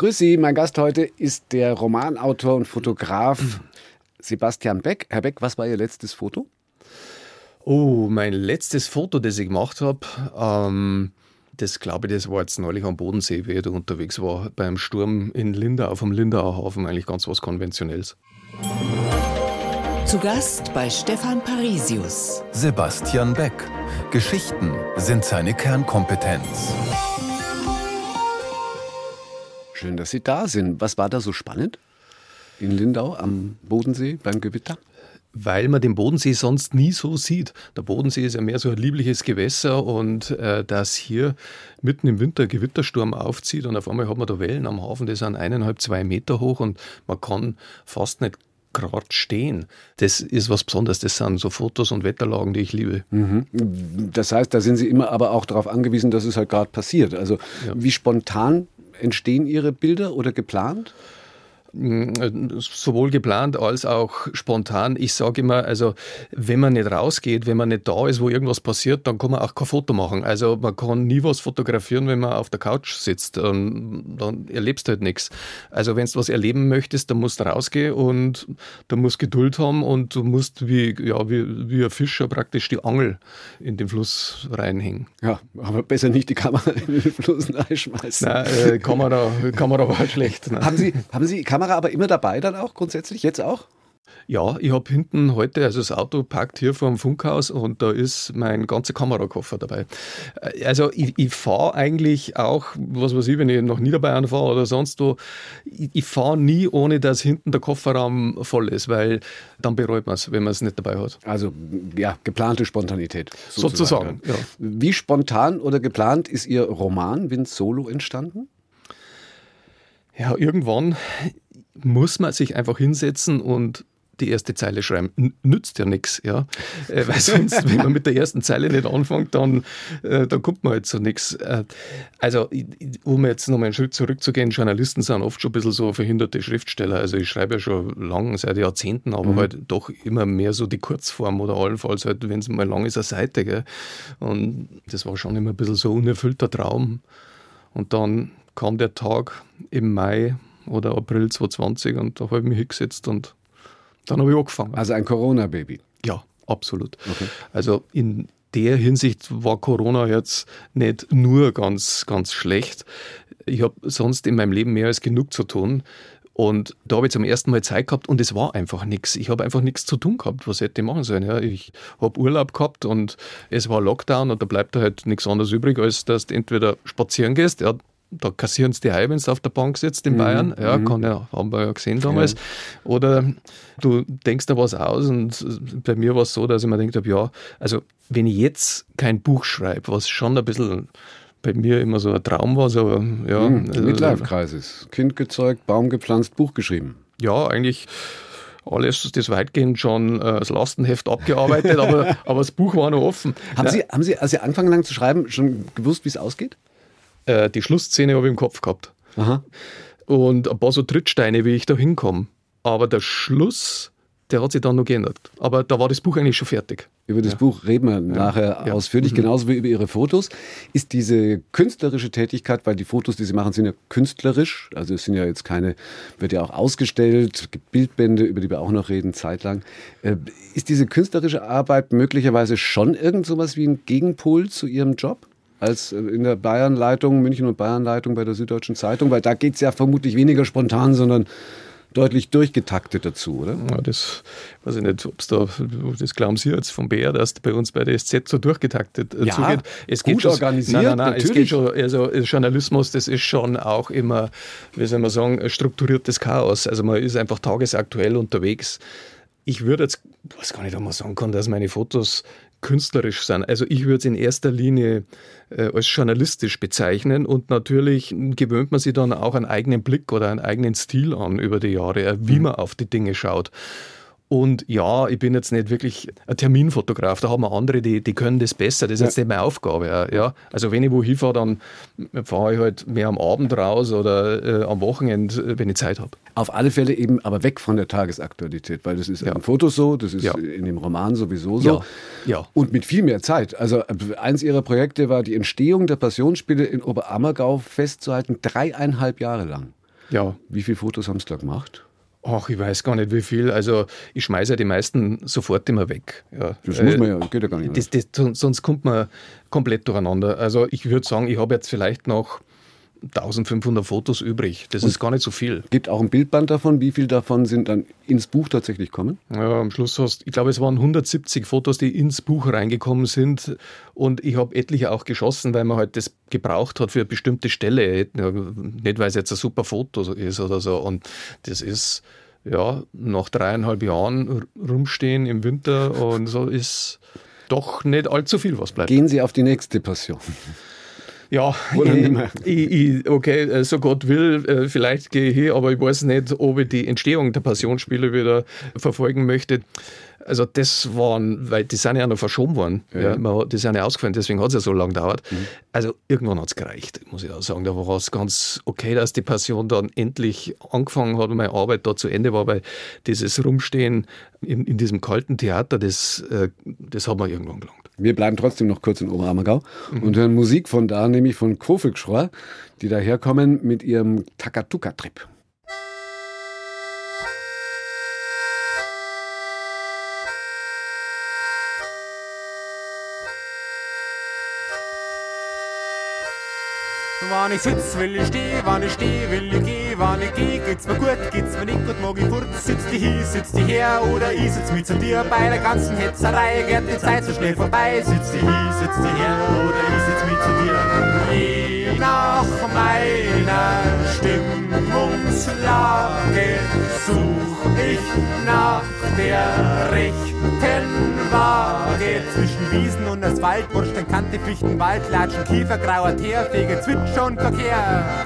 Grüß Sie, mein Gast heute ist der Romanautor und Fotograf Sebastian Beck. Herr Beck, was war Ihr letztes Foto? Oh, mein letztes Foto, das ich gemacht habe, ähm, das glaube ich, das war jetzt neulich am Bodensee, wie ich da unterwegs war, beim Sturm in Lindau, vom Lindauer Hafen, eigentlich ganz was Konventionelles. Zu Gast bei Stefan Parisius. Sebastian Beck. Geschichten sind seine Kernkompetenz. Schön, dass Sie da sind. Was war da so spannend? In Lindau am Bodensee beim Gewitter? weil man den Bodensee sonst nie so sieht. Der Bodensee ist ja mehr so ein liebliches Gewässer und äh, dass hier mitten im Winter Gewittersturm aufzieht und auf einmal hat man da Wellen am Hafen, die sind eineinhalb, zwei Meter hoch und man kann fast nicht gerade stehen. Das ist was Besonderes. Das sind so Fotos und Wetterlagen, die ich liebe. Mhm. Das heißt, da sind Sie immer aber auch darauf angewiesen, dass es halt gerade passiert. Also ja. wie spontan entstehen Ihre Bilder oder geplant? Sowohl geplant als auch spontan. Ich sage immer, also wenn man nicht rausgeht, wenn man nicht da ist, wo irgendwas passiert, dann kann man auch kein Foto machen. Also man kann nie was fotografieren, wenn man auf der Couch sitzt. Und dann erlebst du halt nichts. Also wenn du was erleben möchtest, dann musst du rausgehen und du musst Geduld haben und du musst wie, ja, wie, wie ein Fischer praktisch die Angel in den Fluss reinhängen. Ja, aber besser nicht die Kamera in den Fluss reinschmeißen. Nein, äh, Kamera, Kamera war schlecht. Nein. Haben Sie, haben Sie Kamera Kamera aber immer dabei dann auch grundsätzlich, jetzt auch? Ja, ich habe hinten heute, also das Auto parkt hier vor dem Funkhaus und da ist mein ganzer Kamerakoffer dabei. Äh, also ich, ich fahre eigentlich auch, was weiß ich, wenn ich nach Niederbayern fahre oder sonst wo, ich, ich fahre nie, ohne dass hinten der Kofferraum voll ist, weil dann bereut man es, wenn man es nicht dabei hat. Also ja, geplante Spontanität. Sozusagen. sozusagen ja. Wie spontan oder geplant ist Ihr Roman Wind Solo entstanden? Ja, irgendwann muss man sich einfach hinsetzen und die erste Zeile schreiben. N nützt ja nichts, ja. Äh, weil sonst, wenn man mit der ersten Zeile nicht anfängt, dann, äh, dann kommt man halt zu nichts. Äh, also, um jetzt nochmal einen Schritt zurückzugehen, Journalisten sind oft schon ein bisschen so verhinderte Schriftsteller. Also ich schreibe ja schon lang, seit Jahrzehnten, aber mhm. halt doch immer mehr so die Kurzform oder allenfalls halt, wenn es mal lang ist, eine Seite. Gell. Und das war schon immer ein bisschen so ein unerfüllter Traum. Und dann kam der Tag im Mai oder April 2020 und da habe ich mich hingesetzt und dann habe ich angefangen. Also ein Corona-Baby? Ja, absolut. Okay. Also in der Hinsicht war Corona jetzt nicht nur ganz, ganz schlecht. Ich habe sonst in meinem Leben mehr als genug zu tun. Und da habe ich zum ersten Mal Zeit gehabt und es war einfach nichts. Ich habe einfach nichts zu tun gehabt. Was hätte ich machen sollen? Ja, ich habe Urlaub gehabt und es war Lockdown und da bleibt da halt nichts anderes übrig, als dass du entweder spazieren gehst, ja, da kassieren sie die Heim, wenn du auf der Bank sitzt in mhm. Bayern. Ja, mhm. kann ja, haben wir ja gesehen damals. Ja. Oder du denkst da was aus und bei mir war es so, dass ich mir gedacht habe, ja, also wenn ich jetzt kein Buch schreibe, was schon ein bisschen bei mir immer so ein Traum war, so, ja. Mhm, also, Midlife-Kreises. Kind gezeugt, Baum gepflanzt, Buch geschrieben. Ja, eigentlich alles das weitgehend schon äh, das Lastenheft abgearbeitet, aber, aber das Buch war noch offen. Haben, ja. Sie, haben Sie, als Sie angefangen haben zu schreiben, schon gewusst, wie es ausgeht? Äh, die Schlussszene habe ich im Kopf gehabt. Aha. Und ein paar so Trittsteine, wie ich da hinkomme. Aber der Schluss, der hat sich dann noch geändert. Aber da war das Buch eigentlich schon fertig. Über das ja. Buch reden wir nachher ja. ausführlich, mhm. genauso wie über Ihre Fotos. Ist diese künstlerische Tätigkeit, weil die Fotos, die Sie machen, sind ja künstlerisch, also es sind ja jetzt keine, wird ja auch ausgestellt, gibt Bildbände, über die wir auch noch reden, zeitlang. Äh, ist diese künstlerische Arbeit möglicherweise schon irgend so was wie ein Gegenpol zu Ihrem Job? Als in der Bayernleitung, München und Bayernleitung bei der Süddeutschen Zeitung, weil da geht es ja vermutlich weniger spontan, sondern deutlich durchgetaktet dazu, oder? Ja, das weiß ich nicht, ob es da, das glauben Sie jetzt vom BR, dass bei uns bei der SZ so durchgetaktet ja, zugeht. Es geht gut schon, organisiert, nein, nein, nein, natürlich. es geht schon, also Journalismus, das ist schon auch immer, wie soll man sagen, strukturiertes Chaos. Also man ist einfach tagesaktuell unterwegs. Ich würde jetzt, was gar nicht, ob man sagen kann, dass meine Fotos künstlerisch sind. Also ich würde es in erster Linie äh, als journalistisch bezeichnen und natürlich gewöhnt man sich dann auch einen eigenen Blick oder einen eigenen Stil an über die Jahre, wie mhm. man auf die Dinge schaut. Und ja, ich bin jetzt nicht wirklich ein Terminfotograf, da haben wir andere, die, die können das besser. Das ist ja. jetzt nicht meine Aufgabe. Ja. Also wenn ich wo hinfahre, dann fahre ich halt mehr am Abend raus oder äh, am Wochenende, äh, wenn ich Zeit habe. Auf alle Fälle eben aber weg von der Tagesaktualität, weil das ist ja. im Foto so, das ist ja. in dem Roman sowieso so. Ja. Und mit viel mehr Zeit. Also äh, eins ihrer Projekte war die Entstehung der Passionsspiele in Oberammergau festzuhalten, dreieinhalb Jahre lang. Ja. Wie viele Fotos haben Sie da gemacht? Ach, ich weiß gar nicht wie viel. Also ich schmeiße ja die meisten sofort immer weg. Ja. Das muss man ja, geht ja gar nicht. Das, das, sonst kommt man komplett durcheinander. Also ich würde sagen, ich habe jetzt vielleicht noch 1500 Fotos übrig. Das Und ist gar nicht so viel. Gibt auch ein Bildband davon. Wie viel davon sind dann ins Buch tatsächlich kommen? Ja, am Schluss hast ich glaube, es waren 170 Fotos, die ins Buch reingekommen sind. Und ich habe etliche auch geschossen, weil man halt das gebraucht hat für eine bestimmte Stelle. Nicht, weil es jetzt ein super Foto ist oder so. Und das ist ja nach dreieinhalb Jahren rumstehen im Winter und so ist doch nicht allzu viel, was bleibt. Gehen Sie auf die nächste Passion. Ja, ich, ich, ich, okay, äh, so Gott will, äh, vielleicht gehe ich hier, aber ich weiß nicht, ob ich die Entstehung der Passionsspiele wieder verfolgen möchte. Also das waren, weil die sind ja noch verschoben worden. Ja. Ja, die sind ja ausgefallen, deswegen hat es ja so lange gedauert. Mhm. Also irgendwann hat es gereicht, muss ich auch sagen. Da war es ganz okay, dass die Passion dann endlich angefangen hat und meine Arbeit da zu Ende war, weil dieses Rumstehen in, in diesem kalten Theater, das, äh, das hat man irgendwann gelangt. Wir bleiben trotzdem noch kurz in Oberammergau mhm. und hören Musik von da, nämlich von Kofelgschror, die daherkommen mit ihrem Takatuka-Trip. Wann ich sitz, will ich steh, wann ich steh, will ich geh, wann ich geh, geht's mir gut, geht's mir nicht gut, mag ich fort, sitz die hier, sitz die her, oder ich sitz mit zu dir, bei der ganzen Hetzerei geht die Zeit so schnell vorbei, sitz die hier, sitz die her, oder ich sitz mit zu dir. Je nach meiner Stimmungslage such ich nach der rechten Waage zwischen Wiesen und Asphalt, Bordsteinkante, Fichtenwald, Latschen, Kiefer, grauer Teer, Fege, Zwitscher und Verkehr.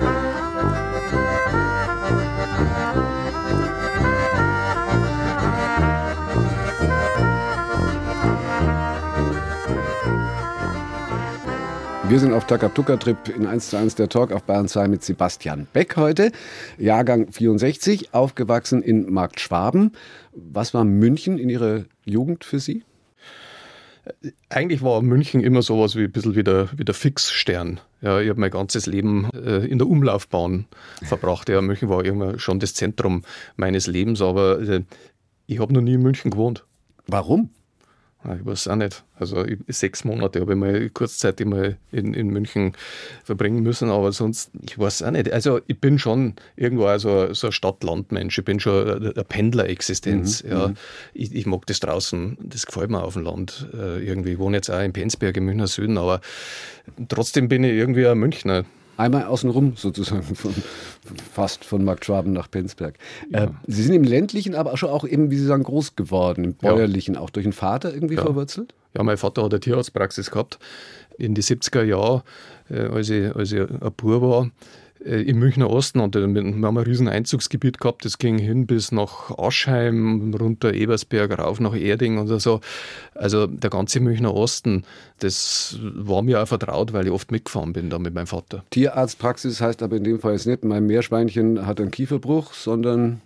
Wir sind auf Takatuka-Trip in 1 zu 1 der Talk auf Bayern 2 mit Sebastian Beck heute. Jahrgang 64, aufgewachsen in Markt Schwaben. Was war München in Ihrer Jugend für Sie? Eigentlich war München immer sowas wie ein bisschen wie der, wie der Fixstern. Ja, ich habe mein ganzes Leben äh, in der Umlaufbahn verbracht. Ja, München war immer schon das Zentrum meines Lebens, aber äh, ich habe noch nie in München gewohnt. Warum? Ich weiß auch nicht. Also sechs Monate habe ich mal kurzzeitig mal in, in München verbringen müssen, aber sonst, ich weiß auch nicht. Also ich bin schon irgendwo also so ein Stadt-Land-Mensch. Ich bin schon eine Pendler-Existenz. Mhm. Ja. Mhm. Ich, ich, mag das draußen, das gefällt mir auf dem Land äh, irgendwie. Ich wohne jetzt auch in Penzberg im Münchner Süden, aber trotzdem bin ich irgendwie ein Münchner. Einmal außenrum sozusagen, von, fast von Markt Schwaben nach Penzberg. Ja. Äh, Sie sind im ländlichen, aber schon auch eben, wie Sie sagen, groß geworden, im bäuerlichen, ja. auch durch den Vater irgendwie ja. verwurzelt? Ja, mein Vater hat eine Tierarztpraxis gehabt in die 70er Jahre, äh, als, ich, als ich ein Bub war. Äh, im Münchner Osten und wir haben ein riesen Einzugsgebiet gehabt, das ging hin bis nach Aschheim, runter Ebersberg, rauf nach Erding und so. Also der ganze Münchner Osten, das war mir auch vertraut, weil ich oft mitgefahren bin da mit meinem Vater. Tierarztpraxis heißt aber in dem Fall jetzt nicht, mein Meerschweinchen hat einen Kieferbruch, sondern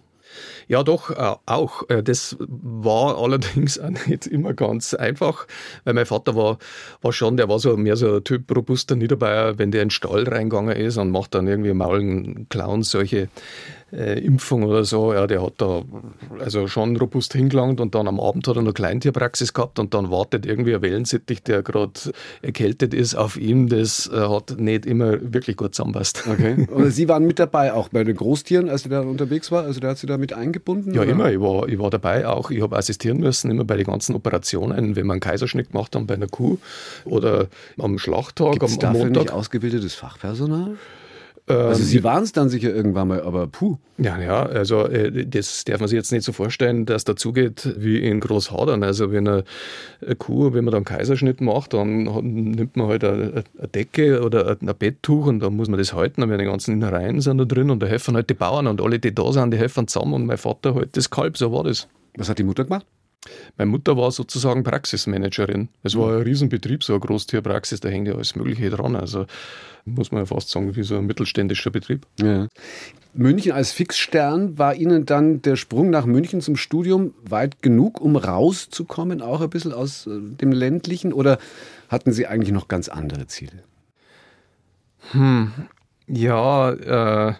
ja, doch, äh, auch. Äh, das war allerdings auch nicht immer ganz einfach, weil mein Vater war, war schon, der war so mehr so ein Typ robuster Niederbayer, wenn der in den Stall reingegangen ist und macht dann irgendwie Maulen, Clowns, solche äh, Impfung oder so, ja, der hat da also schon robust hingelangt und dann am Abend hat er noch Kleintierpraxis gehabt und dann wartet irgendwie ein Wellensittich, der gerade erkältet ist, auf ihm. Das äh, hat nicht immer wirklich gut zusammenpasst. Okay. Und Sie waren mit dabei auch bei den Großtieren, als Sie da unterwegs war? Also der hat Sie da mit eingebunden? Ja, oder? immer. Ich war, ich war dabei auch. Ich habe assistieren müssen, immer bei den ganzen Operationen, wenn wir einen Kaiserschnitt gemacht haben bei einer Kuh oder am Schlachttag, Gibt's am, am dafür Montag. nicht ausgebildetes Fachpersonal? Also Sie ähm, waren es dann sicher irgendwann mal, aber puh. Ja, ja, also äh, das darf man sich jetzt nicht so vorstellen, dass dazu geht wie in Großhadern. Also wenn eine, Kuh, wenn man dann Kaiserschnitt macht, dann nimmt man halt eine, eine Decke oder ein Betttuch und dann muss man das halten, dann werden die ganzen Innereien sind da drin und da helfen halt die Bauern und alle, die da sind, die helfen zusammen und mein Vater halt das Kalb, so war das. Was hat die Mutter gemacht? Meine Mutter war sozusagen Praxismanagerin. Es war ein Riesenbetrieb, so eine Großtierpraxis, da hängt ja alles Mögliche dran. Also muss man ja fast sagen, wie so ein mittelständischer Betrieb. Ja. München als Fixstern, war Ihnen dann der Sprung nach München zum Studium weit genug, um rauszukommen, auch ein bisschen aus äh, dem ländlichen? Oder hatten Sie eigentlich noch ganz andere Ziele? Hm, ja, äh,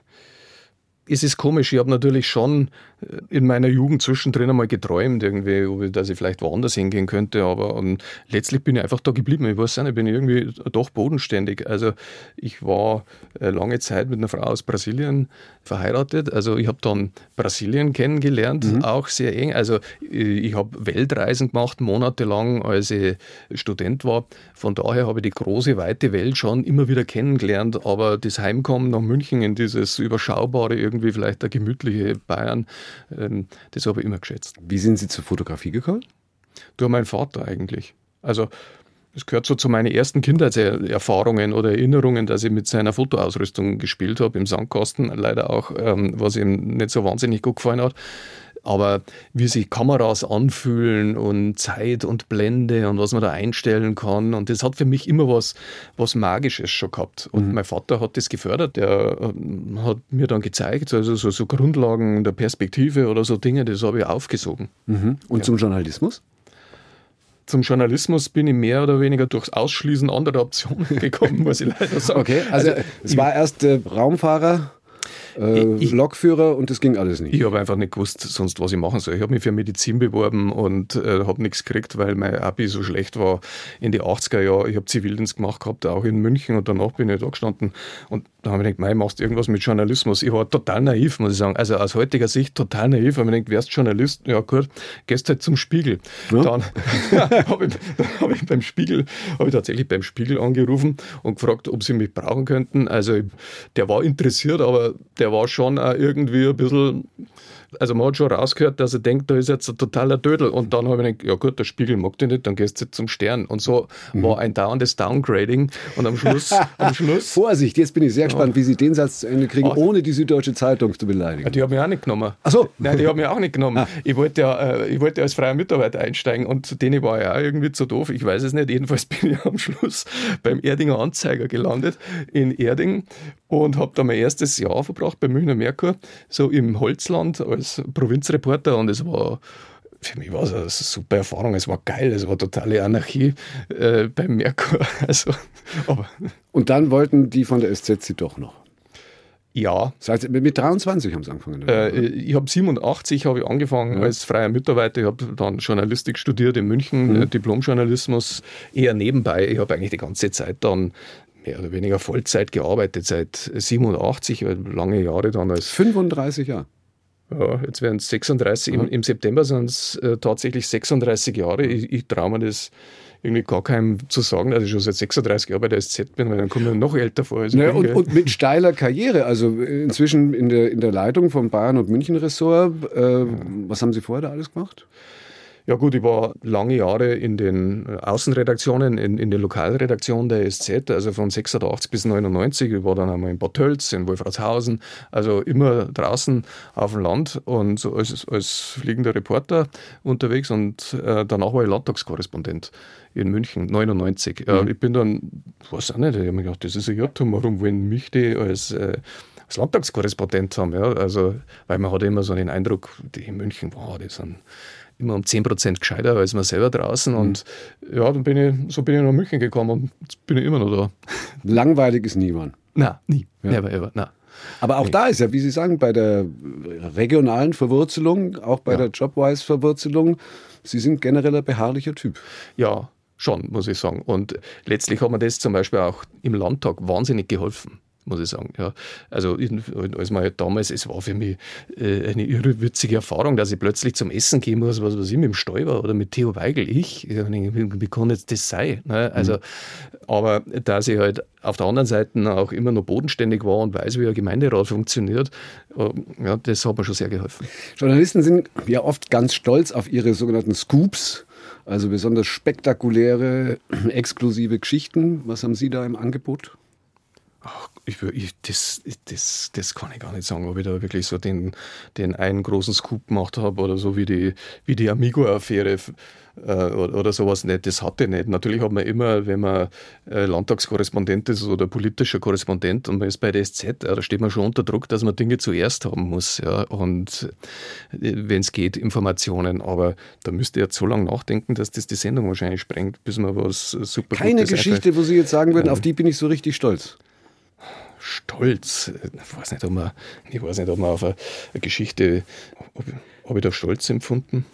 es ist komisch, ich habe natürlich schon in meiner Jugend zwischendrin einmal geträumt, irgendwie, dass ich vielleicht woanders hingehen könnte, aber ähm, letztlich bin ich einfach da geblieben. Ich weiß nicht, ich bin irgendwie doch bodenständig. Also ich war äh, lange Zeit mit einer Frau aus Brasilien verheiratet. Also ich habe dann Brasilien kennengelernt, mhm. auch sehr eng. Also äh, ich habe Weltreisen gemacht, monatelang, als ich Student war. Von daher habe ich die große, weite Welt schon immer wieder kennengelernt, aber das Heimkommen nach München in dieses überschaubare irgendwie vielleicht der gemütliche Bayern. Ähm, das habe ich immer geschätzt. Wie sind Sie zur Fotografie gekommen? Durch meinen Vater eigentlich. Also es gehört so zu meinen ersten Kindheitserfahrungen oder Erinnerungen, dass ich mit seiner Fotoausrüstung gespielt habe im Sandkasten. Leider auch, ähm, was ihm nicht so wahnsinnig gut gefallen hat. Aber wie sich Kameras anfühlen und Zeit und Blende und was man da einstellen kann. Und das hat für mich immer was, was Magisches schon gehabt. Und mhm. mein Vater hat das gefördert. Der ähm, hat mir dann gezeigt, also so, so Grundlagen der Perspektive oder so Dinge, das habe ich aufgesogen. Mhm. Und ja. zum Journalismus? zum Journalismus bin ich mehr oder weniger durchs Ausschließen anderer Optionen gekommen, muss ich leider sagen. Okay, also, also es war erst äh, Raumfahrer, äh, ich, Lokführer und das ging alles nicht. Ich habe einfach nicht gewusst, sonst was ich machen soll. Ich habe mich für Medizin beworben und äh, habe nichts gekriegt, weil mein Abi so schlecht war in die 80er Jahre. Ich habe Zivildienst gemacht gehabt, auch in München und danach bin ich da gestanden und da habe ich gedacht, machst du irgendwas mit Journalismus. Ich war total naiv, muss ich sagen. Also aus heutiger Sicht total naiv. Habe ich gedacht, wärst Journalist? Ja gut, gehst halt zum Spiegel. Ja. Dann habe ich, hab ich beim Spiegel, habe ich tatsächlich beim Spiegel angerufen und gefragt, ob sie mich brauchen könnten. Also der war interessiert, aber der war schon irgendwie ein bisschen also man hat schon rausgehört, dass er denkt, da ist jetzt ein totaler Dödel. Und dann habe ich gedacht, ja gut, der Spiegel mag dich nicht, dann gehst du zum Stern. Und so mhm. war ein dauerndes Downgrading. Und am Schluss, am Schluss Vorsicht, jetzt bin ich sehr gespannt, wie Sie den Satz zu Ende kriegen, ohne die Süddeutsche Zeitung zu beleidigen. Die haben mich auch nicht genommen. Ach so. Nein, die haben mich auch nicht genommen. Ah. Ich, wollte ja, äh, ich wollte als freier Mitarbeiter einsteigen und denen war ja auch irgendwie zu doof. Ich weiß es nicht. Jedenfalls bin ich am Schluss beim Erdinger Anzeiger gelandet in Erding und habe da mein erstes Jahr verbracht beim Münchner Merkur, so im Holzland als Provinzreporter und es war für mich war es eine super Erfahrung, es war geil, es war totale Anarchie äh, beim Merkur. Also, aber. Und dann wollten die von der SZ sie doch noch. Ja. Das heißt, mit 23 haben sie angefangen? Äh, ich habe 87 habe ich angefangen ja. als freier Mitarbeiter. Ich habe dann Journalistik studiert in München, mhm. Diplomjournalismus eher nebenbei. Ich habe eigentlich die ganze Zeit dann mehr oder weniger Vollzeit gearbeitet, seit 87, lange Jahre dann als. 35 Jahre? Ja, jetzt werden es 36, mhm. im, im, September sind es äh, tatsächlich 36 Jahre. Ich, ich traue mir das irgendwie gar keinem zu sagen, dass ich schon seit 36 Jahren bei der SZ bin, weil dann komme ich noch älter vor. Als naja, und, und, mit steiler Karriere, also inzwischen in der, in der Leitung vom Bayern- und München-Ressort. Äh, was haben Sie vorher da alles gemacht? Ja gut, ich war lange Jahre in den äh, Außenredaktionen, in, in der Lokalredaktion der SZ, also von 86 bis 99. Ich war dann einmal in Bad Tölz, in Wolfratshausen, also immer draußen auf dem Land und so als, als fliegender Reporter unterwegs und äh, danach war ich Landtagskorrespondent in München, 99. Mhm. Äh, ich bin dann, weiß auch nicht, ich habe mir gedacht, das ist ein Irrtum, warum wollen mich die als äh, als Landtagskorrespondent haben. Ja? Also, weil man hat immer so den Eindruck, die in München, wow, die sind immer um 10 Prozent gescheiter als man selber draußen. Mhm. Und ja, dann bin ich, so bin ich nach München gekommen und jetzt bin ich immer noch da. Langweilig ist niemand. Nein, nie. Ja. Never ever. Nein. Aber auch nee. da ist ja, wie Sie sagen, bei der regionalen Verwurzelung, auch bei ja. der Jobwise-Verwurzelung, Sie sind generell ein beharrlicher Typ. Ja, schon, muss ich sagen. Und letztlich hat mir das zum Beispiel auch im Landtag wahnsinnig geholfen muss ich sagen. Ja. Also als man halt damals, es war für mich äh, eine irre witzige Erfahrung, dass ich plötzlich zum Essen gehen muss, was weiß ich, mit dem Stoiber oder mit Theo Weigel. Ich, wie, kann jetzt das sein? Ne? Also, mhm. aber dass ich halt auf der anderen Seite auch immer noch bodenständig war und weiß, wie ein Gemeinderat funktioniert, äh, ja, das hat mir schon sehr geholfen. Journalisten sind ja oft ganz stolz auf ihre sogenannten Scoops. Also besonders spektakuläre, exklusive Geschichten. Was haben Sie da im Angebot? Ach, ich, ich, das, das, das kann ich gar nicht sagen, ob ich da wirklich so den, den einen großen Scoop gemacht habe oder so wie die, wie die Amigo-Affäre äh, oder, oder, sowas nicht. Das hatte ich nicht. Natürlich hat man immer, wenn man äh, Landtagskorrespondent ist oder politischer Korrespondent und man ist bei der SZ, ja, da steht man schon unter Druck, dass man Dinge zuerst haben muss. Ja, und äh, wenn es geht, Informationen. Aber da müsste ihr jetzt so lange nachdenken, dass das die Sendung wahrscheinlich sprengt, bis man was super Keine Geschichte, wo Sie jetzt sagen würden, auf die bin ich so richtig stolz. Stolz. Ich weiß nicht, ob man, ich weiß nicht, ob man auf eine, Geschichte, ob, ob ich da Stolz empfunden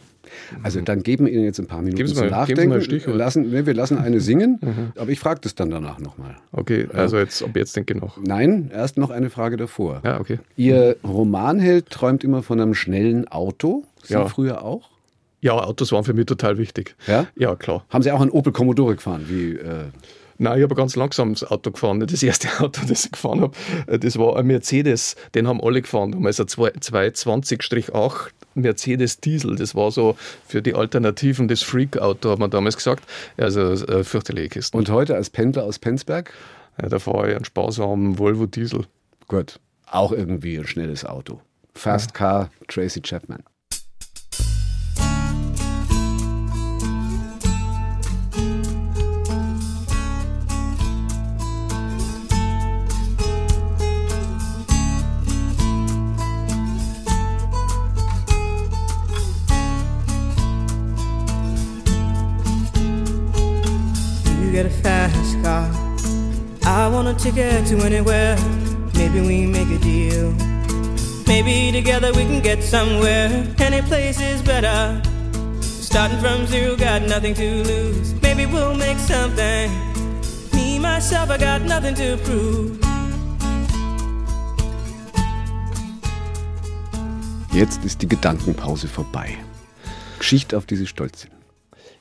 also dann geben wir Ihnen jetzt ein paar Minuten zum Nachdenken. Lassen, nee, wir lassen eine singen, mhm. aber ich frage das dann danach nochmal. Okay, also jetzt, ab jetzt denke ich noch. Nein, erst noch eine Frage davor. Ja, okay. Ihr Romanheld träumt immer von einem schnellen Auto. Sie ja. früher auch? Ja, Autos waren für mich total wichtig. Ja? Ja, klar. Haben Sie auch einen Opel Commodore gefahren? Wie, äh Nein, ich habe ganz langsames Auto gefahren. Das erste Auto, das ich gefahren habe, äh, das war ein Mercedes. Den haben alle gefahren. Damals ein 220-8 Mercedes Diesel. Das war so für die Alternativen das Freak-Auto, hat man damals gesagt. Also äh, fürchterliche Kisten. Und heute als Pendler aus Penzberg? Ja, da fahre ich einen sparsamen Volvo Diesel. Gut. Auch irgendwie ein schnelles Auto. Fast. Car, Tracy Chapman. Car. I want a ticket to anywhere. Maybe we make a deal. Maybe together we can get somewhere. Any place is better. Starting from zero, got nothing to lose. Maybe we'll make something. Me, myself, I got nothing to prove. Jetzt ist die Gedankenpause vorbei. Geschichte, auf die Sie stolz sind.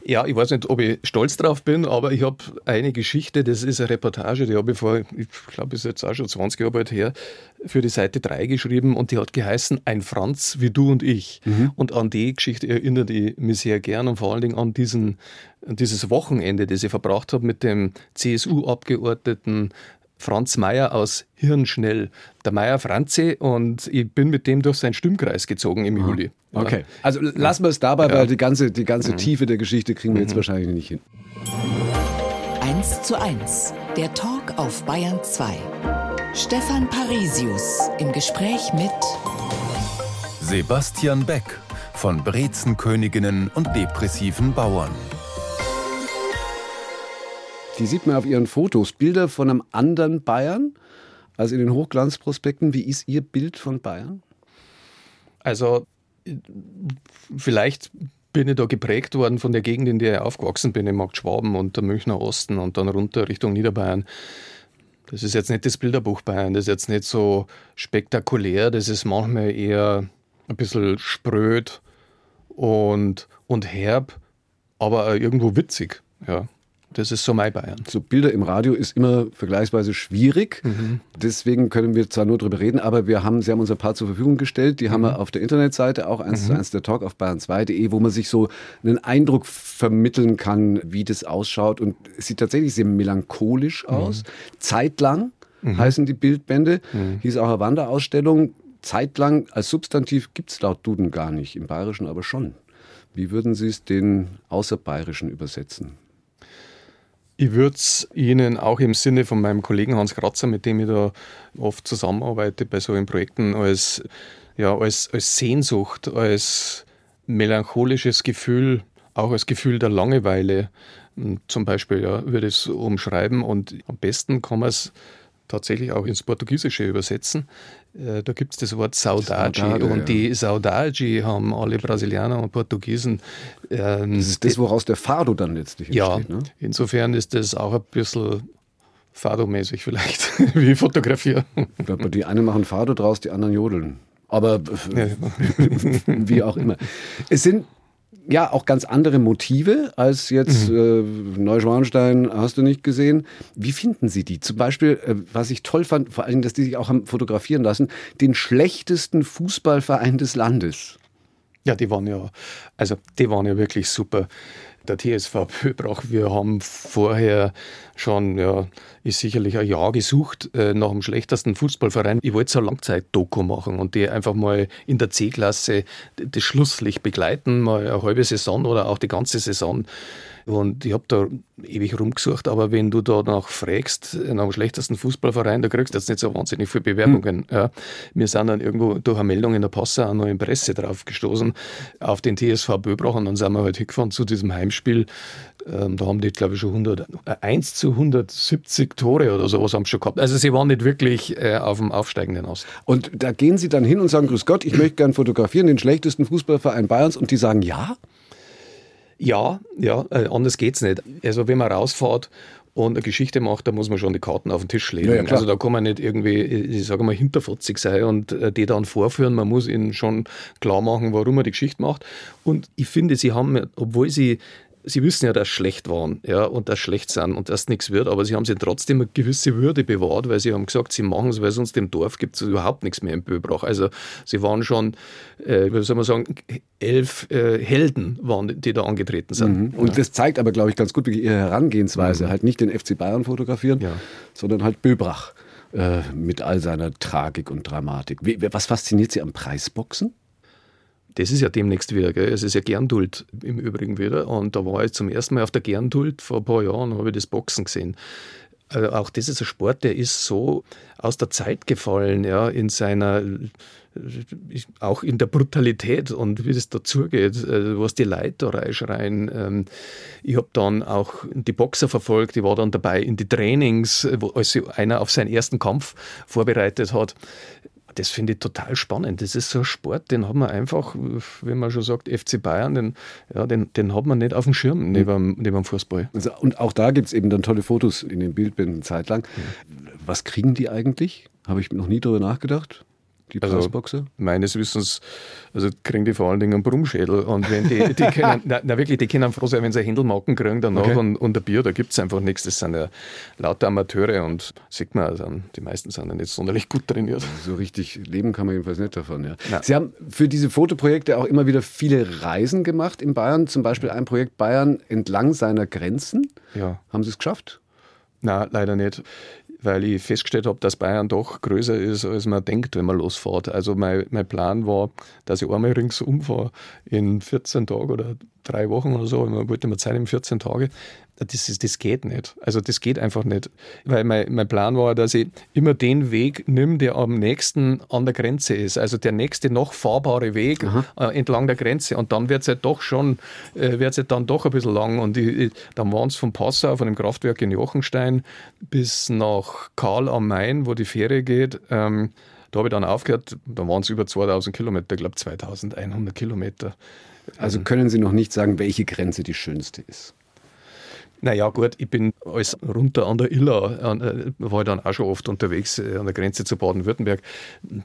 Ja, ich weiß nicht, ob ich stolz drauf bin, aber ich habe eine Geschichte, das ist eine Reportage, die habe ich vor, ich glaube, ist jetzt auch schon 20 Jahre alt her, für die Seite 3 geschrieben und die hat geheißen Ein Franz wie du und ich. Mhm. Und an die Geschichte erinnere ich mich sehr gern und vor allen Dingen an diesen, dieses Wochenende, das ich verbracht habe mit dem CSU-Abgeordneten Franz Meyer aus Hirnschnell. Der Meyer Franzi und ich bin mit dem durch seinen Stimmkreis gezogen im Juli. Okay, also lassen wir es dabei, ja. weil die ganze, die ganze mhm. Tiefe der Geschichte kriegen wir jetzt mhm. wahrscheinlich nicht hin. 1 zu 1, der Talk auf Bayern 2. Stefan Parisius im Gespräch mit Sebastian Beck von Brezenköniginnen und depressiven Bauern. Die sieht man auf ihren Fotos. Bilder von einem anderen Bayern als in den Hochglanzprospekten. Wie ist Ihr Bild von Bayern? Also vielleicht bin ich da geprägt worden von der Gegend, in der ich aufgewachsen bin, im Markt Schwaben und der Münchner Osten und dann runter Richtung Niederbayern. Das ist jetzt nicht das Bilderbuch Bayern, das ist jetzt nicht so spektakulär, das ist manchmal eher ein bisschen spröd und, und herb, aber irgendwo witzig. Ja. Das ist so mein Bayern. So Bilder im Radio ist immer vergleichsweise schwierig. Mhm. Deswegen können wir zwar nur darüber reden, aber wir haben, Sie haben uns ein paar zur Verfügung gestellt. Die mhm. haben wir auf der Internetseite, auch eins mhm. zu eins der Talk auf bayern2.de, wo man sich so einen Eindruck vermitteln kann, wie das ausschaut. Und es sieht tatsächlich sehr melancholisch mhm. aus. Zeitlang mhm. heißen die Bildbände. Mhm. Hier ist auch eine Wanderausstellung. Zeitlang als Substantiv gibt es laut Duden gar nicht, im Bayerischen aber schon. Wie würden Sie es den Außerbayerischen übersetzen? Ich würde es Ihnen auch im Sinne von meinem Kollegen Hans Kratzer, mit dem ich da oft zusammenarbeite bei solchen Projekten, als, ja, als, als Sehnsucht, als melancholisches Gefühl, auch als Gefühl der Langeweile hm, zum Beispiel, ja, würde ich es umschreiben. Und am besten kann man es tatsächlich auch ins Portugiesische übersetzen. Äh, da gibt es das Wort Saudade. Saudade und ja. die Saudade haben alle Brasilianer und Portugiesen. Ähm, das ist das, woraus der Fado dann letztlich entsteht. Ja, ne? insofern ist das auch ein bisschen Fado-mäßig vielleicht, wie fotografieren. Ich glaube, die einen machen Fado draus, die anderen jodeln. Aber ja. wie auch immer. Es sind ja auch ganz andere Motive als jetzt mhm. äh, Neuschwanstein hast du nicht gesehen. Wie finden Sie die? Zum Beispiel, äh, was ich toll fand, vor allem, dass die sich auch haben fotografieren lassen, den schlechtesten Fußballverein des Landes. Ja, die waren ja, also die waren ja wirklich super der TSV Pöbrach. Wir haben vorher schon, ja, ist sicherlich ein Jahr gesucht äh, nach dem schlechtesten Fußballverein. Ich wollte so eine Langzeit-Doku machen und die einfach mal in der C-Klasse das Schlusslicht begleiten, mal eine halbe Saison oder auch die ganze Saison. Und ich habe da ewig rumgesucht, aber wenn du da nach fragst, in einem schlechtesten Fußballverein, da kriegst du jetzt nicht so wahnsinnig viele Bewerbungen. Mhm. Ja. Wir sind dann irgendwo durch eine Meldung in der Passau auch noch in Presse drauf gestoßen, auf den TSV Böbrach und dann sind wir halt hingefahren zu diesem Heimspiel. Ähm, da haben die, glaube ich, schon 100, äh, 1 zu 170 Tore oder sowas haben sie schon gehabt. Also sie waren nicht wirklich äh, auf dem aufsteigenden Ast. Und da gehen sie dann hin und sagen, grüß Gott, ich möchte gern fotografieren, den schlechtesten Fußballverein Bayerns und die sagen ja? Ja, ja, äh, anders geht's nicht. Also wenn man rausfährt und eine Geschichte macht, da muss man schon die Karten auf den Tisch legen. Ja, ja, also da kann man nicht irgendwie, ich sage mal, hinterfotzig sein und äh, die dann vorführen. Man muss ihnen schon klar machen, warum man die Geschichte macht. Und ich finde, sie haben, obwohl sie Sie wissen ja, dass sie schlecht waren ja, und dass sie schlecht sind und dass nichts wird, aber sie haben sich trotzdem eine gewisse Würde bewahrt, weil sie haben gesagt, sie machen es, weil sonst im Dorf gibt es überhaupt nichts mehr im Böbrach. Also sie waren schon, äh, wie soll man sagen, elf äh, Helden waren, die da angetreten sind. Mhm. Und ja. das zeigt aber, glaube ich, ganz gut ihre Herangehensweise. Mhm. Halt nicht den FC Bayern fotografieren, ja. sondern halt Böbrach äh, mit all seiner Tragik und Dramatik. Wie, was fasziniert Sie am Preisboxen? Das ist ja demnächst wieder, gell? es ist ja Gerndult im Übrigen wieder. Und da war ich zum ersten Mal auf der Gerndult vor ein paar Jahren, habe ich das Boxen gesehen. Also auch das ist ein Sport, der ist so aus der Zeit gefallen, ja, in seiner, auch in der Brutalität und wie es dazugeht, äh, was die Leute da reinschreien. Ähm, ich habe dann auch die Boxer verfolgt, ich war dann dabei in die Trainings, wo als einer auf seinen ersten Kampf vorbereitet hat das finde ich total spannend. Das ist so ein Sport, den hat man einfach, wenn man schon sagt, FC Bayern, den, ja, den, den hat man nicht auf dem Schirm neben, mhm. neben dem Fußball. Also, und auch da gibt es eben dann tolle Fotos in den Bildbänden zeitlang. Mhm. Was kriegen die eigentlich? Habe ich noch nie darüber nachgedacht die also Preisboxer? meines Wissens also kriegen die vor allen Dingen einen Brummschädel. Und wenn die, die können, na, na, wirklich, die können froh sein, wenn sie Händelmarken kriegen danach okay. und, und ein Bier, da gibt es einfach nichts. Das sind ja lauter Amateure und sieht man, also die meisten sind ja nicht sonderlich gut trainiert. So richtig leben kann man jedenfalls nicht davon. Ja. Sie haben für diese Fotoprojekte auch immer wieder viele Reisen gemacht in Bayern, zum Beispiel ein Projekt Bayern entlang seiner Grenzen. Ja. Haben Sie es geschafft? Na, leider nicht weil ich festgestellt habe, dass Bayern doch größer ist, als man denkt, wenn man losfährt. Also mein, mein Plan war, dass ich einmal ringsum fahre in 14 Tagen oder drei Wochen oder so. Man wollte mir Zeit in 14 Tage das, ist, das geht nicht. Also das geht einfach nicht. Weil mein, mein Plan war, dass ich immer den Weg nehme, der am nächsten an der Grenze ist. Also der nächste noch fahrbare Weg äh, entlang der Grenze. Und dann wird es halt doch schon, äh, wird halt dann doch ein bisschen lang. Und ich, ich, dann waren es von Passau, von dem Kraftwerk in Jochenstein, bis nach Karl am Main, wo die Fähre geht. Ähm, da habe ich dann aufgehört, da waren es über 2000 Kilometer, ich glaube 2100 Kilometer. Also können Sie noch nicht sagen, welche Grenze die schönste ist? Naja, gut, ich bin alles runter an der Iller, äh, war dann auch schon oft unterwegs äh, an der Grenze zu Baden-Württemberg.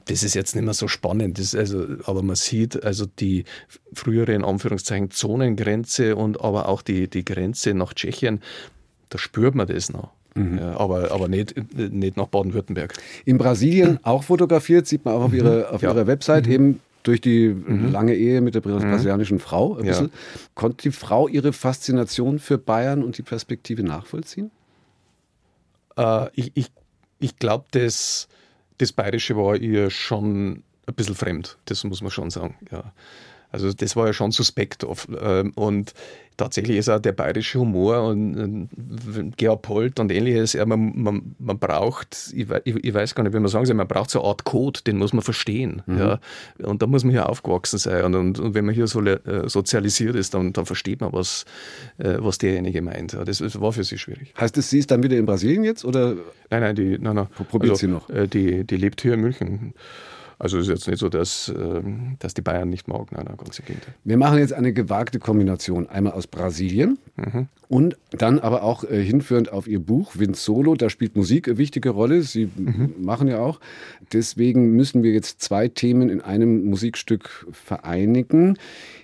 Das ist jetzt nicht mehr so spannend, das also, aber man sieht also die frühere, in Anführungszeichen, Zonengrenze und aber auch die, die Grenze nach Tschechien, da spürt man das noch. Mhm. Ja, aber, aber nicht, nicht nach Baden-Württemberg. In Brasilien auch fotografiert, sieht man auch auf, mhm. ihrer, auf ja. ihrer Website mhm. eben durch die mhm. lange Ehe mit der mhm. brasilianischen Frau ein bisschen. Ja. Konnte die Frau ihre Faszination für Bayern und die Perspektive nachvollziehen? Äh, ich ich, ich glaube, das, das Bayerische war ihr schon ein bisschen fremd, das muss man schon sagen. Ja. Also das war ja schon suspekt. Ähm, und tatsächlich ist auch der bayerische Humor und Georg Polt und ähnliches, ja, man, man, man braucht, ich, ich, weiß gar nicht, wie man sagen soll, man braucht so eine Art Code, den muss man verstehen. Mhm. Ja. Und da muss man hier aufgewachsen sein. Und, und, und wenn man hier so äh, sozialisiert ist, dann, dann versteht man, was, äh, was derjenige meint. Das war für sie schwierig. Heißt das, sie ist dann wieder in Brasilien jetzt? Oder? Nein, nein, die, nein, nein. Probiert also, sie noch? Äh, die, die lebt hier in München. Also es ist jetzt nicht so, dass, ähm, dass die Bayern nicht morgen, nein, ganz im Gegenteil. Wir machen jetzt eine gewagte Kombination. Einmal aus Brasilien mhm. und dann aber auch äh, hinführend auf Ihr Buch Wind Solo. Da spielt Musik eine wichtige Rolle. Sie mhm. machen ja auch. Deswegen müssen wir jetzt zwei Themen in einem Musikstück vereinigen.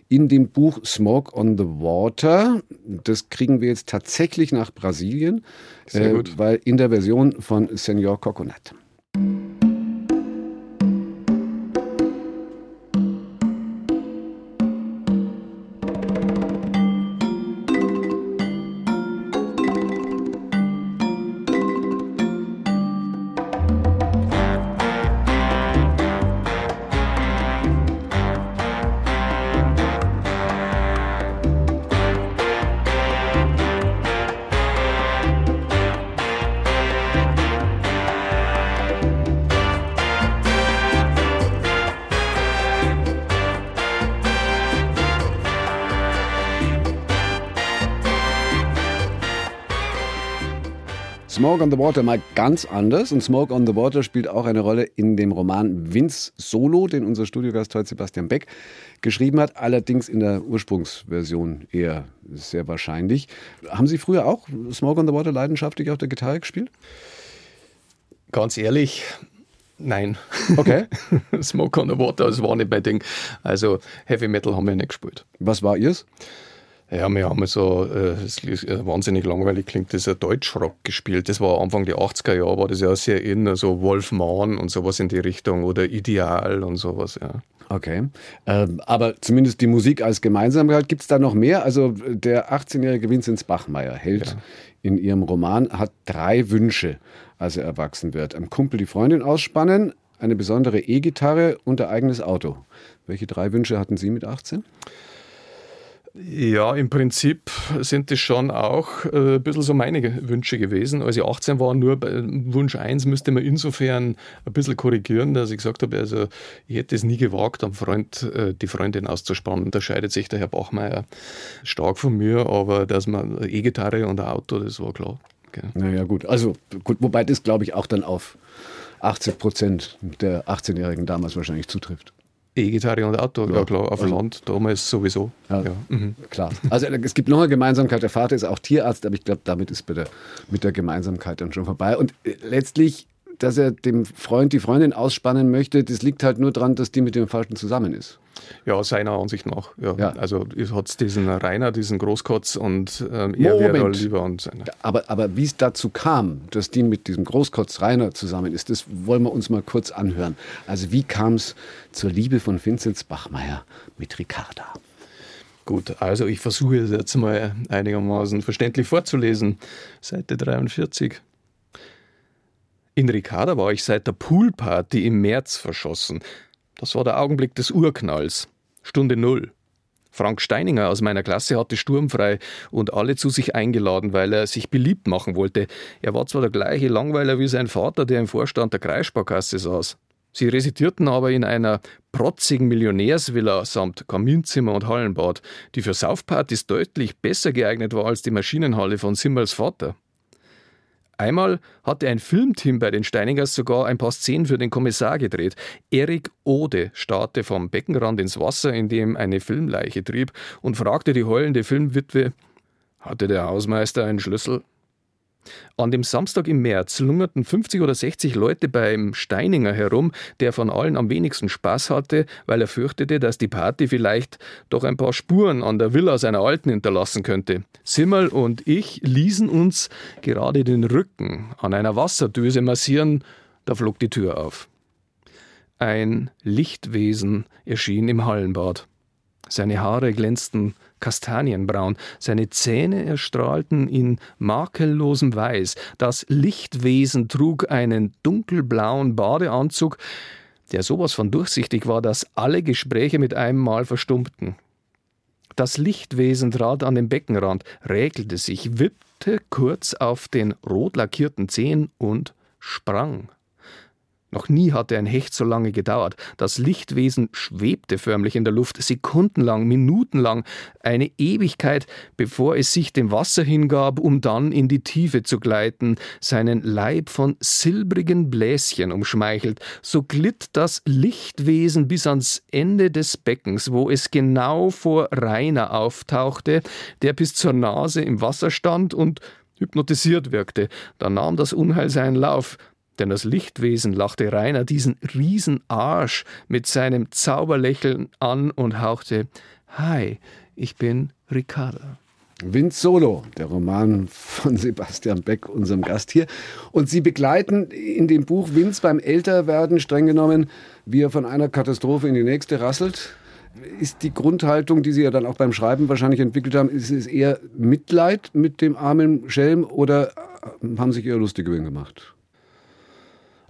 In dem Buch Smoke on the Water, das kriegen wir jetzt tatsächlich nach Brasilien, äh, weil in der Version von Senor Coconut. On the Water mal ganz anders. Und Smoke on the Water spielt auch eine Rolle in dem Roman Vince Solo, den unser Studiogast heute Sebastian Beck geschrieben hat. Allerdings in der Ursprungsversion eher sehr wahrscheinlich. Haben Sie früher auch Smoke on the Water leidenschaftlich auf der Gitarre gespielt? Ganz ehrlich, Nein. Okay. Smoke on the Water, das war nicht mein Ding. Also Heavy Metal haben wir nicht gespielt. Was war ihrs? Ja, wir haben so, es äh, wahnsinnig langweilig klingt, das ist Deutschrock gespielt. Das war Anfang der 80er Jahre, war das ja sehr in, so Wolf Mann und sowas in die Richtung oder Ideal und sowas, ja. Okay. Ähm, aber zumindest die Musik als Gemeinsamkeit, gibt es da noch mehr? Also der 18-jährige Vinzenz Bachmeier hält ja. in ihrem Roman, hat drei Wünsche, als er erwachsen wird. Am Kumpel die Freundin ausspannen, eine besondere E-Gitarre und ein eigenes Auto. Welche drei Wünsche hatten Sie mit 18? Ja, im Prinzip sind das schon auch äh, ein bisschen so meine Wünsche gewesen. Als ich 18 war, nur bei Wunsch 1 müsste man insofern ein bisschen korrigieren, dass ich gesagt habe, also ich hätte es nie gewagt, am Freund äh, die Freundin auszuspannen. Da scheidet sich der Herr Bachmeier stark von mir, aber dass man E-Gitarre und ein Auto, das war klar. Okay. Naja, gut. Also, gut, wobei das, glaube ich, auch dann auf 80 Prozent der 18-Jährigen damals wahrscheinlich zutrifft. E-Gitarre und Auto, ja, ja klar, auf also, Land damals sowieso. Ja, ja. Mhm. Klar. Also es gibt noch eine Gemeinsamkeit. Der Vater ist auch Tierarzt, aber ich glaube, damit ist bei der, mit der Gemeinsamkeit dann schon vorbei. Und äh, letztlich, dass er dem Freund die Freundin ausspannen möchte, das liegt halt nur daran, dass die mit dem Falschen zusammen ist. Ja, seiner Ansicht nach. Ja. ja. Also hat diesen Rainer, diesen Großkotz und ähm, er wäre lieber und seine. Aber, aber wie es dazu kam, dass die mit diesem Großkotz Rainer zusammen ist, das wollen wir uns mal kurz anhören. Also wie kam es zur Liebe von Vinzenz Bachmeier mit Ricarda? Gut, also ich versuche es jetzt mal einigermaßen verständlich vorzulesen. Seite 43. In Ricarda war ich seit der Poolparty im März verschossen. Das war der Augenblick des Urknalls. Stunde Null. Frank Steininger aus meiner Klasse hatte sturmfrei und alle zu sich eingeladen, weil er sich beliebt machen wollte. Er war zwar der gleiche Langweiler wie sein Vater, der im Vorstand der Kreissparkasse saß. Sie residierten aber in einer protzigen Millionärsvilla samt Kaminzimmer und Hallenbad, die für Saufpartys deutlich besser geeignet war als die Maschinenhalle von Simmels Vater. Einmal hatte ein Filmteam bei den Steiningers sogar ein paar Szenen für den Kommissar gedreht. Erik Ode starrte vom Beckenrand ins Wasser, in dem eine Filmleiche trieb, und fragte die heulende Filmwitwe: Hatte der Hausmeister einen Schlüssel? An dem Samstag im März lungerten 50 oder 60 Leute beim Steininger herum, der von allen am wenigsten Spaß hatte, weil er fürchtete, dass die Party vielleicht doch ein paar Spuren an der Villa seiner Alten hinterlassen könnte. Simmel und ich ließen uns gerade den Rücken an einer Wasserdüse massieren, da flog die Tür auf. Ein Lichtwesen erschien im Hallenbad. Seine Haare glänzten kastanienbraun, seine Zähne erstrahlten in makellosem Weiß, das Lichtwesen trug einen dunkelblauen Badeanzug, der sowas von durchsichtig war, dass alle Gespräche mit einem Mal verstummten. Das Lichtwesen trat an den Beckenrand, räkelte sich, wippte kurz auf den rot lackierten Zehen und sprang. Noch nie hatte ein Hecht so lange gedauert. Das Lichtwesen schwebte förmlich in der Luft, sekundenlang, minutenlang, eine Ewigkeit, bevor es sich dem Wasser hingab, um dann in die Tiefe zu gleiten, seinen Leib von silbrigen Bläschen umschmeichelt. So glitt das Lichtwesen bis ans Ende des Beckens, wo es genau vor Rainer auftauchte, der bis zur Nase im Wasser stand und hypnotisiert wirkte. Da nahm das Unheil seinen Lauf. Denn das Lichtwesen lachte Rainer diesen Riesenarsch mit seinem Zauberlächeln an und hauchte: Hi, ich bin Ricarda. Wind Solo, der Roman von Sebastian Beck, unserem Gast hier. Und Sie begleiten in dem Buch Winz beim Älterwerden streng genommen, wie er von einer Katastrophe in die nächste rasselt. Ist die Grundhaltung, die Sie ja dann auch beim Schreiben wahrscheinlich entwickelt haben, ist es eher Mitleid mit dem armen Schelm oder haben sich eher lustig über ihn gemacht?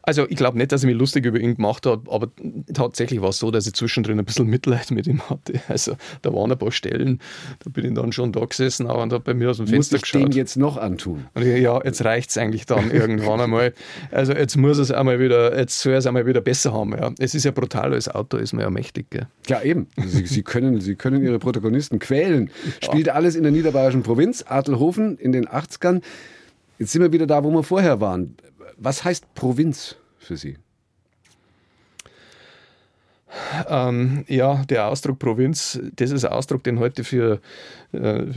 Also ich glaube nicht, dass ich mich lustig über ihn gemacht habe, aber tatsächlich war es so, dass ich zwischendrin ein bisschen Mitleid mit ihm hatte. Also da waren ein paar Stellen, da bin ich dann schon da gesessen und habe bei mir aus dem Fenster muss ich geschaut. den jetzt noch antun? Und ich, ja, jetzt reicht es eigentlich dann irgendwann einmal. Also jetzt muss es einmal wieder, jetzt soll es einmal wieder besser haben. Ja. Es ist ja brutal, als Autor ist man ja mächtig. Gell? Ja, eben. Sie, Sie, können, Sie können Ihre Protagonisten quälen. Spielt alles in der niederbayerischen Provinz, Adelhofen in den 80ern. Jetzt sind wir wieder da, wo wir vorher waren. Was heißt Provinz für Sie? Ähm, ja, der Ausdruck Provinz, das ist ein Ausdruck, den heute für,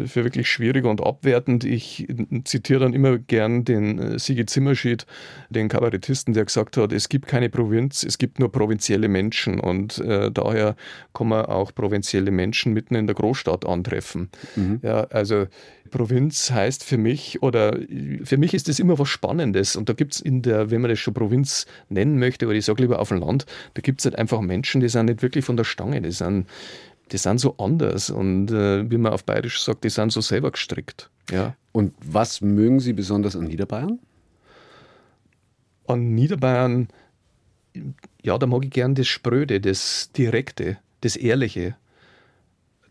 für wirklich schwierig und abwertend. Ich zitiere dann immer gern den äh, Sigi Zimmerschied, den Kabarettisten, der gesagt hat, es gibt keine Provinz, es gibt nur provinzielle Menschen und äh, daher kann man auch provinzielle Menschen mitten in der Großstadt antreffen. Mhm. Ja, also Provinz heißt für mich, oder für mich ist das immer was Spannendes. Und da gibt es in der, wenn man das schon Provinz nennen möchte, oder ich sage lieber auf dem Land, da gibt es halt einfach Menschen, die sind nicht wirklich von der Stange, die sind, die sind so anders. Und äh, wie man auf Bayerisch sagt, die sind so selber gestrickt. Ja. Und was mögen Sie besonders an Niederbayern? An Niederbayern, ja, da mag ich gern das Spröde, das Direkte, das Ehrliche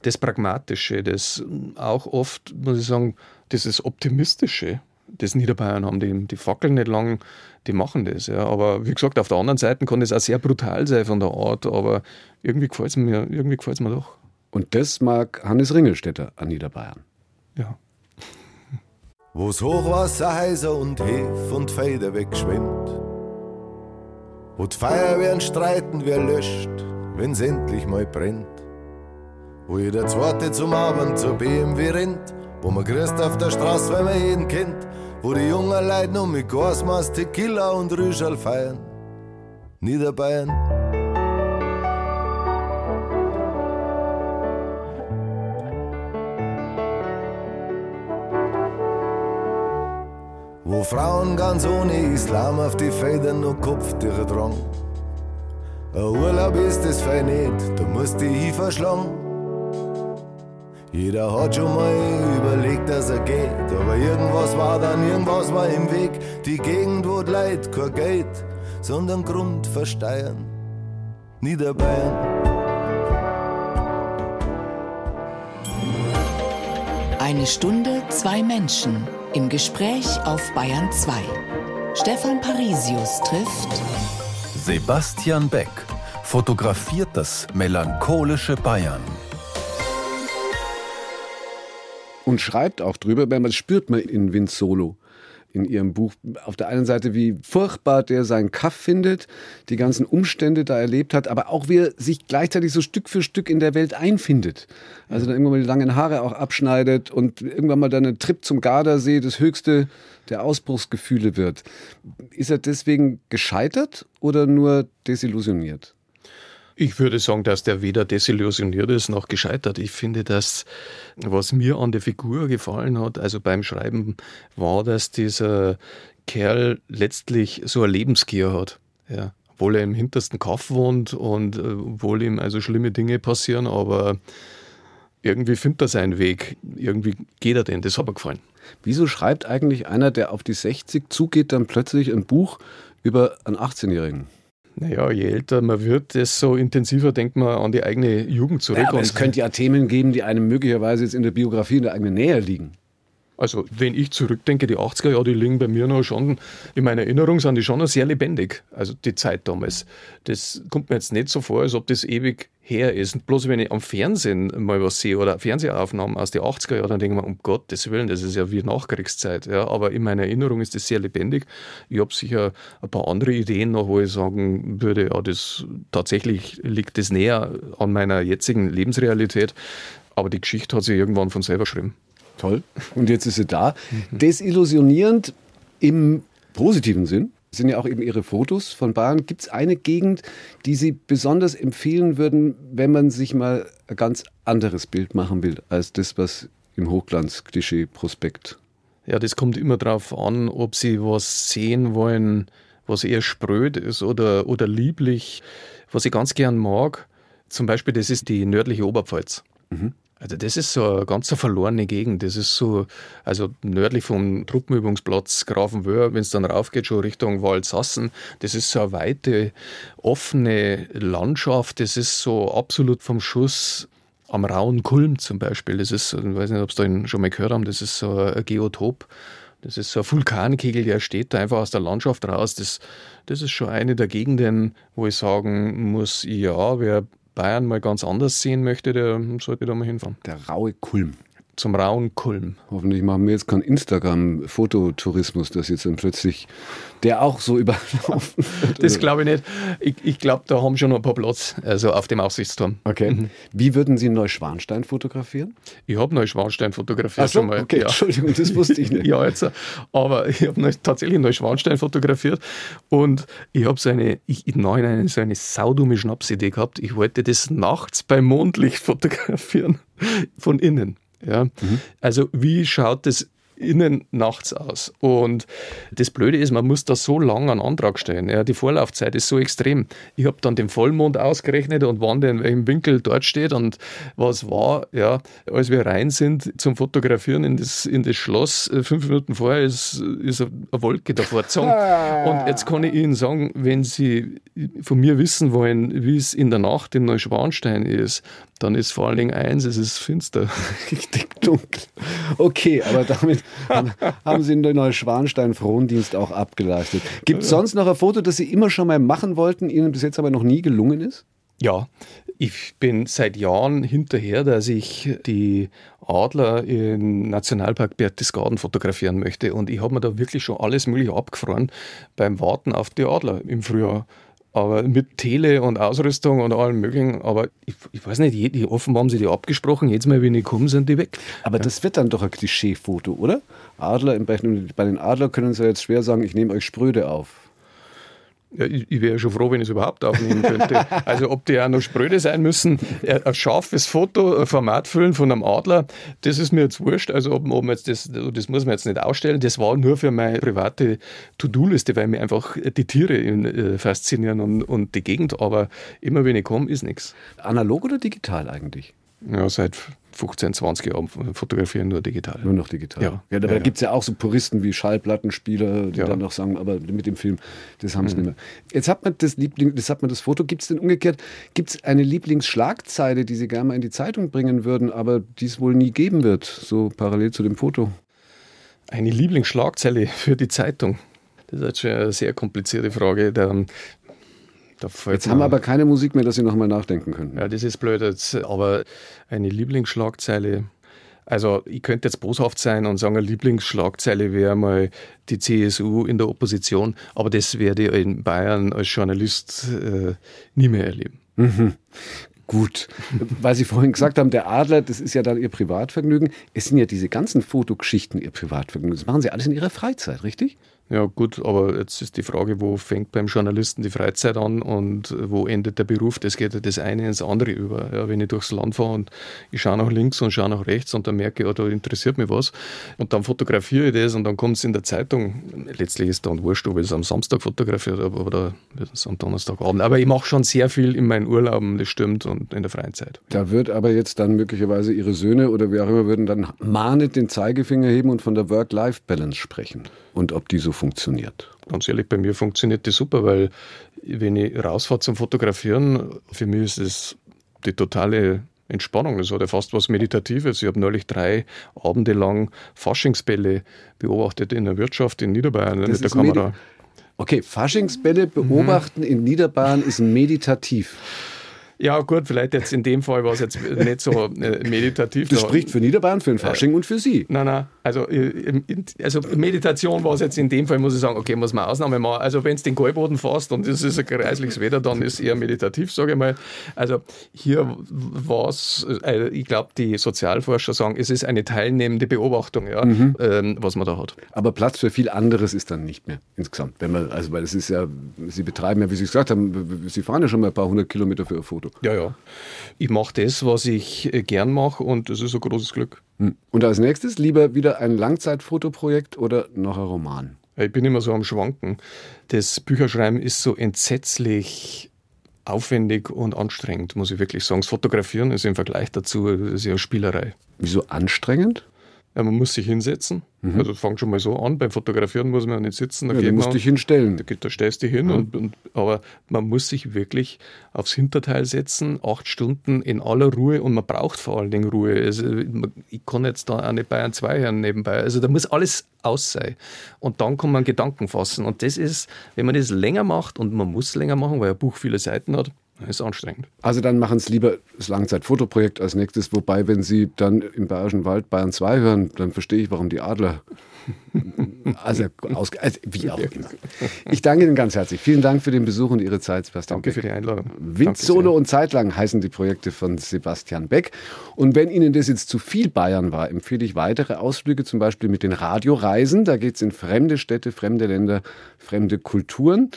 das Pragmatische, das auch oft, muss ich sagen, dieses Optimistische, das Niederbayern haben. Die, die fackeln nicht lang, die machen das. Ja. Aber wie gesagt, auf der anderen Seite kann das auch sehr brutal sein von der Art, aber irgendwie gefällt es mir, irgendwie gefällt's mir doch. Und das mag Hannes Ringelstädter an Niederbayern. Ja. Wo's Hochwasser heiser und Hef und Feder wegschwimmt. Wo die Feuerwehren streiten, wer löscht, wenn's endlich mal brennt wo jeder Zweite zum Abend zur BMW rennt, wo man grüßt auf der Straße, weil man jeden kennt, wo die jungen Leute nur mit Gasmaß, Tequila und Rüschel feiern. Niederbayern. Wo Frauen ganz ohne Islam auf die Felder nur Kopftücher tragen. Ein Urlaub ist das fein nicht, da musst du dich verschlagen. Jeder hat schon mal überlegt, dass er geht, aber irgendwas war dann, irgendwas war im Weg. Die Gegend, wo die Leute kein Geld, sondern Grund versteuern. Niederbayern. Eine Stunde, zwei Menschen im Gespräch auf Bayern 2. Stefan Parisius trifft Sebastian Beck fotografiert das melancholische Bayern und schreibt auch drüber, weil man spürt man in Vince Solo in ihrem Buch auf der einen Seite, wie furchtbar der seinen Kaff findet, die ganzen Umstände da erlebt hat, aber auch wie er sich gleichzeitig so Stück für Stück in der Welt einfindet. Also dann irgendwann mal die langen Haare auch abschneidet und irgendwann mal dann ein Trip zum Gardasee das höchste der Ausbruchsgefühle wird. Ist er deswegen gescheitert oder nur desillusioniert? Ich würde sagen, dass der weder desillusioniert ist noch gescheitert. Ich finde, dass was mir an der Figur gefallen hat, also beim Schreiben, war, dass dieser Kerl letztlich so eine Lebensgier hat. Ja. Obwohl er im hintersten Kaff wohnt und äh, obwohl ihm also schlimme Dinge passieren, aber irgendwie findet er seinen Weg. Irgendwie geht er denn. Das hat mir gefallen. Wieso schreibt eigentlich einer, der auf die 60 zugeht, dann plötzlich ein Buch über einen 18-Jährigen? Naja, je älter man wird, desto intensiver denkt man an die eigene Jugend zurück. Ja, aber es könnte ja Themen geben, die einem möglicherweise jetzt in der Biografie in der eigenen Nähe liegen. Also, wenn ich zurückdenke, die 80er Jahre, die liegen bei mir noch schon, in meiner Erinnerung sind die schon noch sehr lebendig. Also, die Zeit damals. Das kommt mir jetzt nicht so vor, als ob das ewig her ist. Und bloß wenn ich am Fernsehen mal was sehe oder Fernsehaufnahmen aus den 80er Jahren, dann denke ich mir, um Gottes Willen, das ist ja wie Nachkriegszeit. Ja, aber in meiner Erinnerung ist das sehr lebendig. Ich habe sicher ein paar andere Ideen noch, wo ich sagen würde, ja, das tatsächlich liegt das näher an meiner jetzigen Lebensrealität. Aber die Geschichte hat sich irgendwann von selber geschrieben. Toll. Und jetzt ist sie da. Desillusionierend im positiven Sinn sind ja auch eben Ihre Fotos von Bayern. Gibt es eine Gegend, die Sie besonders empfehlen würden, wenn man sich mal ein ganz anderes Bild machen will, als das, was im Hochglanz-Klischee-Prospekt? Ja, das kommt immer darauf an, ob Sie was sehen wollen, was eher spröd ist oder, oder lieblich. Was ich ganz gern mag, zum Beispiel, das ist die nördliche Oberpfalz. Mhm. Also das ist so eine ganz verlorene Gegend. Das ist so, also nördlich vom Truppenübungsplatz Grafenwöhr, wenn es dann raufgeht, schon Richtung Waldsassen. Das ist so eine weite, offene Landschaft. Das ist so absolut vom Schuss am rauen Kulm zum Beispiel. Das ist, ich weiß nicht, ob Sie da schon mal gehört haben, das ist so ein Geotop. Das ist so ein Vulkankegel, der steht da einfach aus der Landschaft raus. Das, das ist schon eine der Gegenden, wo ich sagen muss, ja, wer Bayern mal ganz anders sehen möchte, der sollte da mal hinfahren. Der raue Kulm. Zum rauen Kulm. Hoffentlich machen wir jetzt keinen Instagram-Fototourismus, dass jetzt dann plötzlich der auch so überlaufen wird. Das glaube ich nicht. Ich, ich glaube, da haben schon noch ein paar Platz, also auf dem Aussichtsturm. Okay. Mhm. Wie würden Sie Neuschwanstein fotografieren? Ich habe Neuschwanstein fotografiert Ach so, schon mal. Okay, ja. Entschuldigung, das wusste ich nicht. ja, jetzt, aber ich habe tatsächlich Neuschwanstein fotografiert und ich habe so eine, ich, in Neuen so eine saudumme Schnapsidee gehabt. Ich wollte das nachts beim Mondlicht fotografieren, von innen. Ja? Mhm. Also wie schaut das innen nachts aus. Und das Blöde ist, man muss da so lange einen Antrag stellen. Ja, die Vorlaufzeit ist so extrem. Ich habe dann den Vollmond ausgerechnet und wann der in welchem Winkel dort steht und was war, ja, als wir rein sind zum Fotografieren in das, in das Schloss, äh, fünf Minuten vorher ist, ist eine Wolke davor gezogen. Und jetzt kann ich Ihnen sagen, wenn Sie von mir wissen wollen, wie es in der Nacht in Neuschwanstein ist, dann ist vor allen Dingen eins, es ist finster. Richtig dunkel. Okay, aber damit haben Sie den Neuschwanstein-Frondienst auch abgeleistet. Gibt es sonst noch ein Foto, das Sie immer schon mal machen wollten, Ihnen bis jetzt aber noch nie gelungen ist? Ja, ich bin seit Jahren hinterher, dass ich die Adler im Nationalpark Berchtesgaden fotografieren möchte. Und ich habe mir da wirklich schon alles Mögliche abgefroren beim Warten auf die Adler im Frühjahr aber mit Tele und Ausrüstung und allem möglichen. Aber ich, ich weiß nicht, die, offenbar haben sie die abgesprochen. Jedes Mal, wenn die kommen, sind die weg. Aber ja. das wird dann doch ein Klischeefoto, oder? Adler, bei den Adler können sie jetzt schwer sagen, ich nehme euch Spröde auf. Ja, ich, ich wäre schon froh, wenn ich es überhaupt aufnehmen könnte. also ob die auch noch spröde sein müssen, ein scharfes Foto, ein Format füllen von einem Adler, das ist mir jetzt wurscht. Also ob, ob jetzt das, das muss man jetzt nicht ausstellen. Das war nur für meine private To-Do-Liste, weil mir einfach die Tiere äh, faszinieren und, und die Gegend. Aber immer wenn ich komme, ist nichts. Analog oder digital eigentlich? Ja, seit 15, 20 Jahren fotografieren nur digital. Nur noch digital. Ja, ja da ja, gibt es ja auch so Puristen wie Schallplattenspieler, die ja. dann noch sagen, aber mit dem Film, das haben sie mhm. nicht mehr. Jetzt hat man das Liebling, das hat man das Foto. Gibt es denn umgekehrt, gibt es eine Lieblingsschlagzeile, die Sie gerne mal in die Zeitung bringen würden, aber die es wohl nie geben wird, so parallel zu dem Foto? Eine Lieblingsschlagzeile für die Zeitung. Das ist jetzt schon eine sehr komplizierte Frage. Jetzt haben wir aber keine Musik mehr, dass Sie nochmal nachdenken können. Ja, das ist blöd jetzt. Aber eine Lieblingsschlagzeile. Also ich könnte jetzt boshaft sein und sagen, eine Lieblingsschlagzeile wäre mal die CSU in der Opposition, aber das werde ich in Bayern als Journalist äh, nie mehr erleben. Mhm. Gut, weil Sie vorhin gesagt haben, der Adler, das ist ja dann Ihr Privatvergnügen. Es sind ja diese ganzen Fotogeschichten Ihr Privatvergnügen. Das machen Sie alles in Ihrer Freizeit, richtig? Ja gut, aber jetzt ist die Frage, wo fängt beim Journalisten die Freizeit an und wo endet der Beruf? Das geht ja das eine ins andere über. Ja, wenn ich durchs Land fahre und ich schaue nach links und schaue nach rechts und dann merke ich, ja, da interessiert mich was und dann fotografiere ich das und dann kommt es in der Zeitung. Letztlich ist dann wurscht, ob ich es am Samstag fotografiert habe oder am Donnerstagabend. Aber ich mache schon sehr viel in meinen Urlauben, das stimmt, und in der freien Zeit. Da wird aber jetzt dann möglicherweise Ihre Söhne oder wer auch immer würden dann mahnend den Zeigefinger heben und von der Work-Life-Balance sprechen und ob die so funktioniert? Ganz ehrlich, bei mir funktioniert die super, weil wenn ich rausfahre zum Fotografieren, für mich ist es die totale Entspannung. Das hat ja fast was Meditatives. Ich habe neulich drei Abende lang Faschingsbälle beobachtet in der Wirtschaft in Niederbayern das mit der Kamera. Okay, Faschingsbälle beobachten mhm. in Niederbayern ist meditativ. Ja, gut, vielleicht jetzt in dem Fall war es jetzt nicht so äh, meditativ. Das da. spricht für Niederbayern, für den Fasching äh, und für Sie. Nein, nein. Also, äh, also Meditation war es jetzt in dem Fall, muss ich sagen, okay, muss man Ausnahme machen. Also, wenn es den Gallboden fasst und es ist ein kreisliches Wetter, dann ist es eher meditativ, sage ich mal. Also, hier war es, äh, ich glaube, die Sozialforscher sagen, es ist eine teilnehmende Beobachtung, ja, mhm. ähm, was man da hat. Aber Platz für viel anderes ist dann nicht mehr insgesamt. Wenn man, also, weil es ist ja, Sie betreiben ja, wie Sie gesagt haben, Sie fahren ja schon mal ein paar hundert Kilometer für ein Foto. Ja, ja. Ich mache das, was ich äh, gern mache und das ist ein großes Glück. Hm. Und als nächstes lieber wieder ein Langzeitfotoprojekt oder noch ein Roman? Ich bin immer so am Schwanken. Das Bücherschreiben ist so entsetzlich aufwendig und anstrengend, muss ich wirklich sagen. Das Fotografieren ist im Vergleich dazu ja Spielerei. Wieso anstrengend? Ja, man muss sich hinsetzen. Mhm. Also fängt schon mal so an. Beim Fotografieren muss man ja nicht sitzen. Da ja, du musst dich hinstellen. Da, da stellst du dich hin. Mhm. Und, und, aber man muss sich wirklich aufs Hinterteil setzen, acht Stunden in aller Ruhe und man braucht vor allen Dingen Ruhe. Also, ich kann jetzt da auch nicht Bayern 2 hören nebenbei. Also da muss alles aus sein. Und dann kann man Gedanken fassen. Und das ist, wenn man das länger macht und man muss länger machen, weil ein Buch viele Seiten hat, ist anstrengend. Also dann machen Sie lieber das Langzeitfotoprojekt als nächstes. Wobei, wenn Sie dann im Bayerischen Wald Bayern 2 hören, dann verstehe ich, warum die Adler. Also, aus, also wie auch immer. Ich danke Ihnen ganz herzlich. Vielen Dank für den Besuch und Ihre Zeit, Sebastian Danke Beck. für die Einladung. Windzone und Zeitlang heißen die Projekte von Sebastian Beck. Und wenn Ihnen das jetzt zu viel Bayern war, empfehle ich weitere Ausflüge, zum Beispiel mit den Radioreisen. Da geht es in fremde Städte, fremde Länder, fremde Kulturen.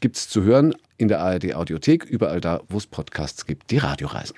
Gibt es zu hören in der ARD Audiothek, überall da, wo es Podcasts gibt, die Radioreisen.